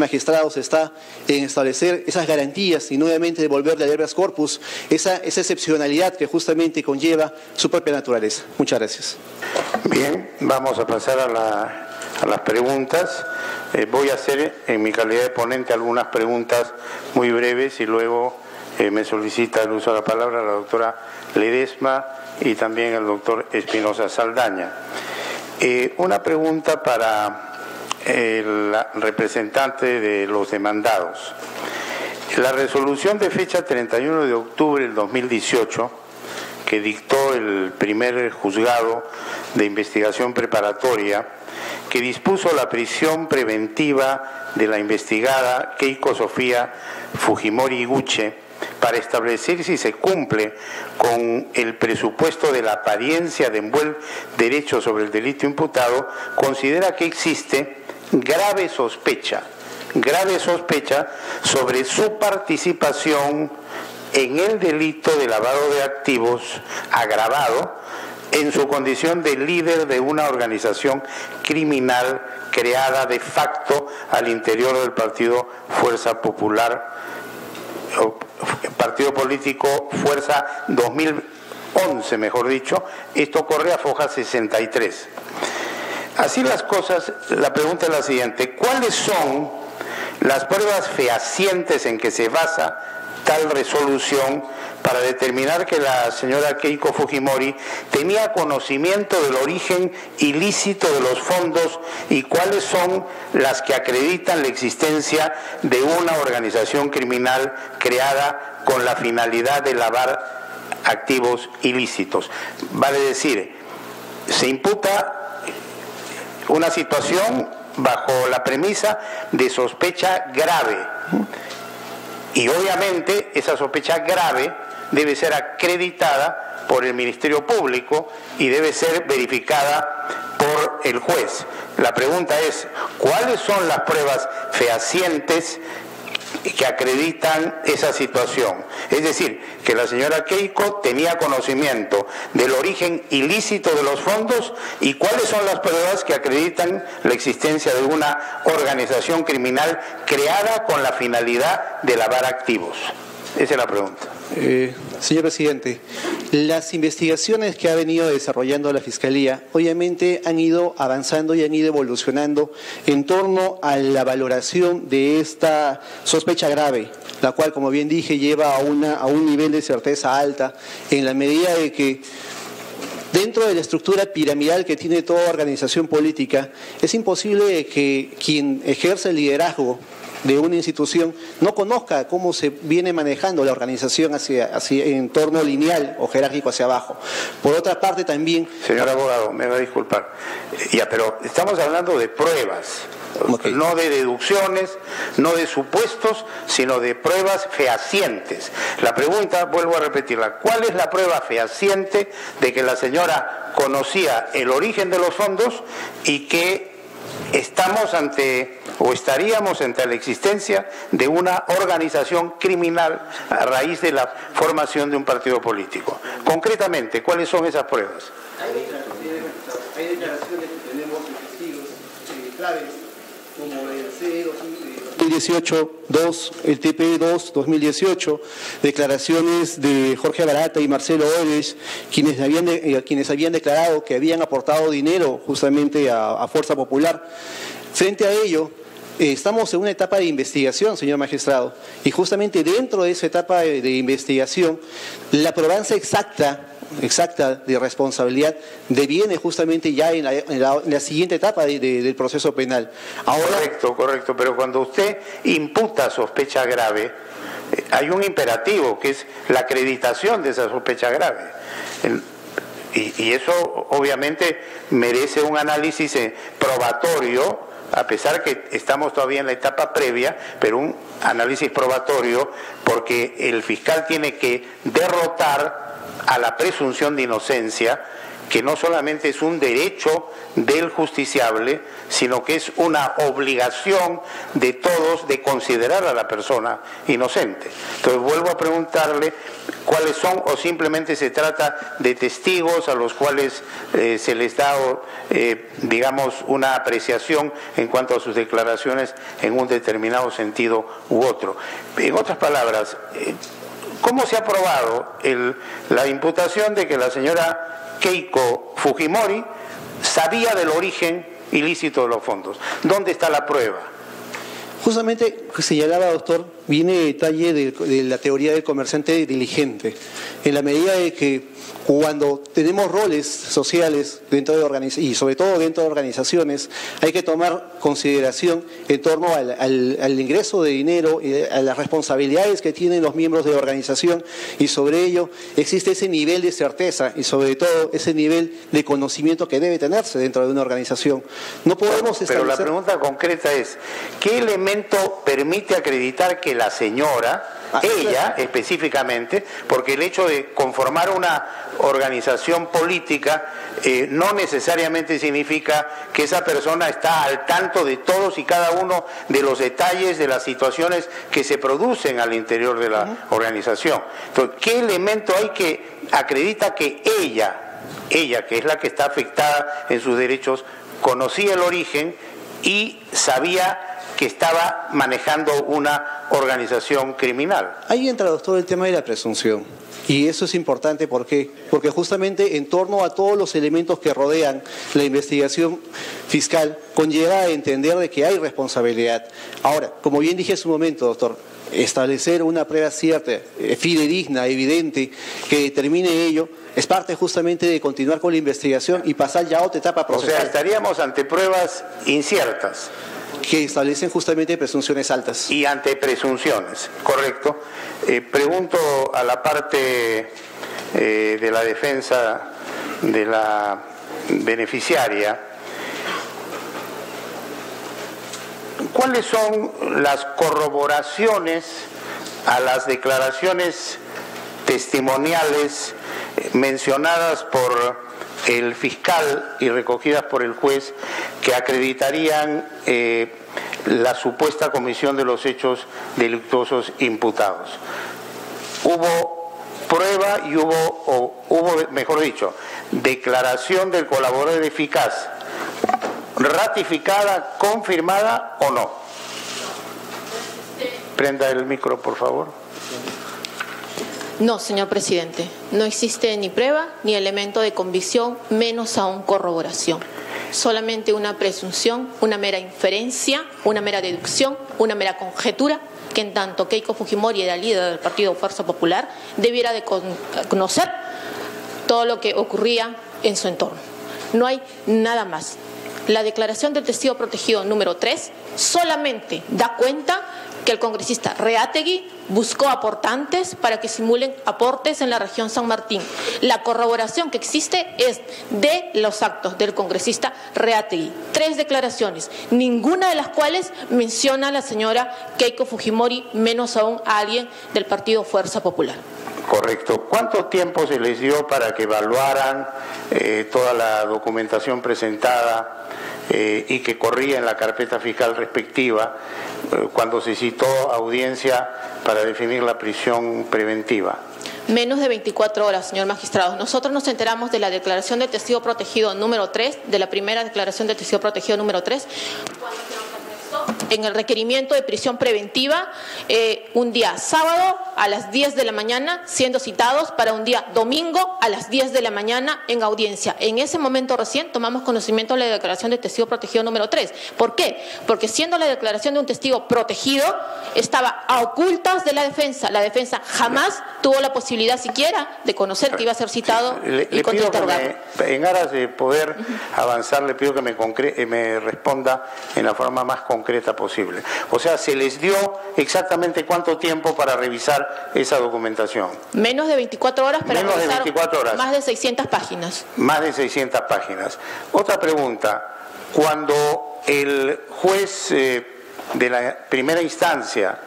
magistrados está en establecer esas garantías y nuevamente devolverle al habeas corpus esa, esa excepcionalidad que justamente conlleva su propia naturaleza. Muchas gracias. Bien, vamos a pasar a, las preguntas. Eh, voy a hacer en mi calidad de ponente algunas preguntas muy breves y luego eh, me solicita el uso de la palabra la doctora Ledesma y también el doctor Espinosa Saldaña. Eh, una pregunta para el representante de los demandados. La resolución de fecha 31 de octubre del 2018, que dictó el primer juzgado de investigación preparatoria, que dispuso la prisión preventiva de la investigada Keiko Sofía Fujimori Guche para establecer si se cumple con el presupuesto de la apariencia de buen derecho sobre el delito imputado, considera que existe grave sospecha, grave sospecha sobre su participación en el delito de lavado de activos agravado en su condición de líder de una organización criminal creada de facto al interior del partido Fuerza Popular, partido político Fuerza 2011, mejor dicho, esto corre a Foja 63. Así las cosas, la pregunta es la siguiente, ¿cuáles son las pruebas fehacientes en que se basa tal resolución para determinar que la señora Keiko Fujimori tenía conocimiento del origen ilícito de los fondos y cuáles son las que acreditan la existencia de una organización criminal creada con la finalidad de lavar activos ilícitos. Vale decir, se imputa una situación bajo la premisa de sospecha grave. Y obviamente esa sospecha grave debe ser acreditada por el Ministerio Público y debe ser verificada por el juez. La pregunta es, ¿cuáles son las pruebas fehacientes que acreditan esa situación. Es decir, que la señora Keiko tenía conocimiento del origen ilícito de los fondos y cuáles son las pruebas que acreditan la existencia de una organización criminal creada con la finalidad de lavar activos. Esa es la pregunta. Eh, señor presidente, las investigaciones que ha venido desarrollando la Fiscalía obviamente han ido avanzando y han ido evolucionando en torno a la valoración de esta sospecha grave, la cual, como bien dije, lleva a, una, a un nivel de certeza alta en la medida de que Dentro de la estructura piramidal que tiene toda organización política, es imposible que quien ejerce el liderazgo de una institución no conozca cómo se viene manejando la organización hacia, hacia en torno lineal o jerárquico hacia abajo. Por otra parte también... Señor abogado, me va a disculpar. Ya, pero estamos hablando de pruebas, no de deducciones, no de supuestos, sino de pruebas fehacientes. La pregunta, vuelvo a repetirla, ¿cuál es la prueba fehaciente de que la señora conocía el origen de los fondos y que estamos ante o estaríamos ante la existencia de una organización criminal a raíz de la formación de un partido político. Concretamente, ¿cuáles son esas pruebas? Hay declaraciones que tenemos de testigos eh, claves, como el C 2018 2, el TP2 2018, declaraciones de Jorge Barata y Marcelo Oves, quienes habían, eh, quienes habían declarado que habían aportado dinero justamente a, Fuerza Popular. Frente a ello, eh, estamos en una etapa de investigación, señor magistrado, y justamente dentro de esa etapa de investigación, la probanza exacta exacta de responsabilidad deviene justamente ya en la, siguiente etapa del proceso penal. correcto, correcto, pero cuando usted imputa sospecha grave, eh, hay un imperativo que es la acreditación de esa sospecha grave. y, y, eso obviamente merece un análisis eh, probatorio, a pesar que estamos todavía en la etapa previa, pero un análisis probatorio, porque el fiscal tiene que derrotar a la presunción de inocencia que no solamente es un derecho del justiciable, sino que es una obligación de todos de considerar a la persona inocente. Entonces vuelvo a preguntarle cuáles son o simplemente se trata de testigos a los cuales eh, se les da, eh, digamos, una apreciación en cuanto a sus declaraciones en un determinado sentido u otro. En otras palabras, eh, ¿cómo se ha probado la imputación de que la señora Keiko Fujimori sabía del origen ilícito de los fondos? ¿Dónde está la prueba? Justamente señalaba, doctor, viene detalle de, la teoría del comerciante diligente. En la medida de que cuando tenemos roles sociales dentro de y sobre todo dentro de organizaciones, hay que tomar consideración en torno al, ingreso de dinero y a las responsabilidades que tienen los miembros de la organización y sobre ello existe ese nivel de certeza y sobre todo ese nivel de conocimiento que debe tenerse dentro de una organización. No podemos Pero la pregunta concreta es, ¿qué elemento permite acreditar que la señora ella específicamente, porque el hecho de conformar una organización política eh, no necesariamente significa que esa persona está al tanto de todos y cada uno de los detalles de las situaciones que se producen al interior de la organización. Entonces, ¿qué elemento hay que acredita que ella, ella que es la que está afectada en sus derechos, conocía el origen y sabía que estaba manejando una organización criminal. Ahí entra, doctor, el tema de la presunción. Y eso es importante ¿por qué? porque justamente en torno a todos los elementos que rodean la investigación fiscal conlleva a entender de que hay responsabilidad. Ahora, como bien dije hace un momento, doctor, establecer una prueba cierta, eh, fidedigna, evidente, que determine ello, es parte justamente de continuar con la investigación y pasar ya a otra etapa procesal. O sea, estaríamos ante pruebas inciertas que establecen justamente presunciones altas. Y ante presunciones, correcto. Eh, pregunto a la parte eh, de la defensa de la beneficiaria, ¿cuáles son las corroboraciones a las declaraciones testimoniales mencionadas por el fiscal y recogidas por el juez que acreditarían eh, la supuesta comisión de los hechos delictuosos imputados. Hubo prueba y hubo, o hubo, mejor dicho, declaración del colaborador eficaz, ratificada, confirmada o no. Prenda el micro, por favor. No, señor presidente, no existe ni prueba ni elemento de convicción, menos aún corroboración. Solamente una presunción, una mera inferencia, una mera deducción, una mera conjetura que en tanto Keiko Fujimori era líder del Partido Fuerza Popular, debiera de conocer todo lo que ocurría en su entorno. No hay nada más. La declaración del testigo protegido número 3 solamente da cuenta que el congresista Reategui buscó aportantes para que simulen aportes en la región San Martín. La corroboración que existe es de los actos del congresista Reategui. Tres declaraciones, ninguna de las cuales menciona a la señora Keiko Fujimori, menos aún a alguien del Partido Fuerza Popular. Correcto. ¿Cuánto tiempo se les dio para que evaluaran eh, toda la documentación presentada eh, y que corría en la carpeta fiscal respectiva eh, cuando se citó audiencia para definir la prisión preventiva? Menos de 24 horas, señor magistrado. Nosotros nos enteramos de la declaración de testigo protegido número 3, de la primera declaración de testigo protegido número 3, en el requerimiento de prisión preventiva eh, un día sábado a las 10 de la mañana, siendo citados para un día domingo a las 10 de la mañana en audiencia. En ese momento recién tomamos conocimiento de la declaración de testigo protegido número 3. ¿Por qué? Porque siendo la declaración de un testigo protegido, estaba a ocultas de la defensa. La defensa jamás tuvo la posibilidad siquiera de conocer que iba a ser citado y contrainterrogado. En aras de poder avanzar, le pido que me, me responda en la forma más concreta posible. O sea, se les dio exactamente cuánto tiempo para revisar esa documentación. Menos de 24 horas para Menos revisar de 24 horas. más de 600 páginas. Más de 600 páginas. Otra pregunta, cuando el juez eh, de la primera instancia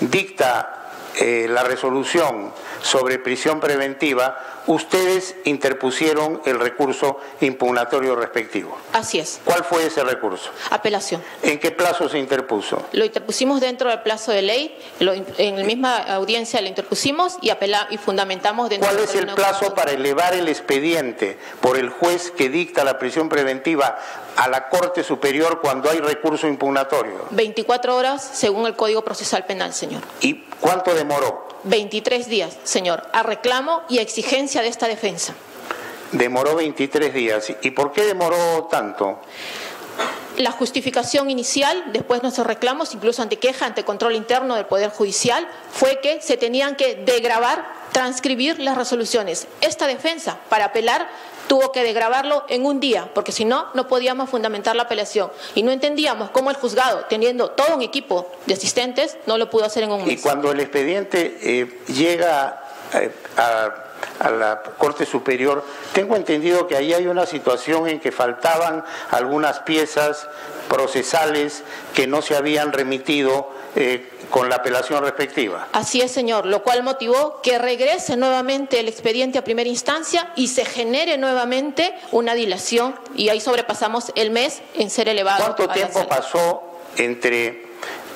dicta eh, la resolución sobre prisión preventiva, ustedes interpusieron el recurso impugnatorio respectivo. Así es. ¿Cuál fue ese recurso? Apelación. ¿En qué plazo se interpuso? Lo interpusimos dentro del plazo de ley, lo, en la misma audiencia lo interpusimos y, apela, y fundamentamos dentro ¿Cuál es el plazo para elevar el expediente por el juez que dicta la prisión preventiva a la Corte Superior cuando hay recurso impugnatorio? 24 horas según el Código Procesal Penal, señor. ¿Y cuánto demoró? 23 días, señor, a reclamo y a exigencia de esta defensa. Demoró 23 días. ¿Y por qué demoró tanto? La justificación inicial, después de nuestros reclamos, incluso ante queja, ante control interno del Poder Judicial, fue que se tenían que degravar, transcribir las resoluciones. Esta defensa, para apelar, tuvo que degrabarlo en un día, porque si no, no podíamos fundamentar la apelación. Y no entendíamos cómo el juzgado, teniendo todo un equipo de asistentes, no lo pudo hacer en un mes. Y cuando el expediente eh, llega eh, a a la Corte Superior, tengo entendido que ahí hay una situación en que faltaban algunas piezas procesales que no se habían remitido eh, con la apelación respectiva. Así es, señor, lo cual motivó que regrese nuevamente el expediente a primera instancia y se genere nuevamente una dilación y ahí sobrepasamos el mes en ser elevado. ¿Cuánto tiempo pasó entre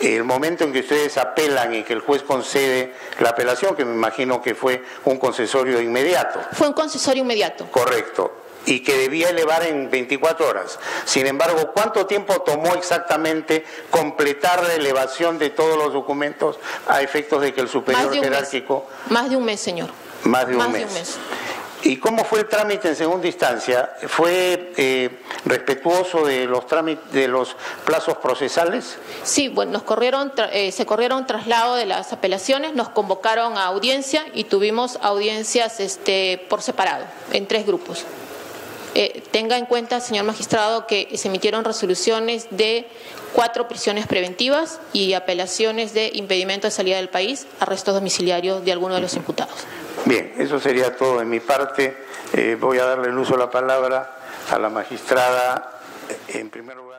el momento en que ustedes apelan y que el juez concede la apelación, que me imagino que fue un concesorio inmediato. Fue un concesorio inmediato. Correcto. Y que debía elevar en 24 horas. Sin embargo, ¿cuánto tiempo tomó exactamente completar la elevación de todos los documentos a efectos de que el superior jerárquico. Más de un mes, señor. Más de un mes. De un mes. ¿Y cómo fue el trámite en segunda instancia? ¿Fue eh, respetuoso de los trámites, de los plazos procesales? Sí, bueno, nos corrieron, eh, se corrieron traslado de las apelaciones, nos convocaron a audiencia y tuvimos audiencias este, por separado, en tres grupos. Eh, tenga en cuenta, señor magistrado, que se emitieron resoluciones de cuatro prisiones preventivas y apelaciones de impedimento de salida del país, arrestos domiciliarios de algunos de los imputados. Bien, eso sería todo de mi parte. Eh, voy a darle el uso de la palabra a la magistrada en primer lugar.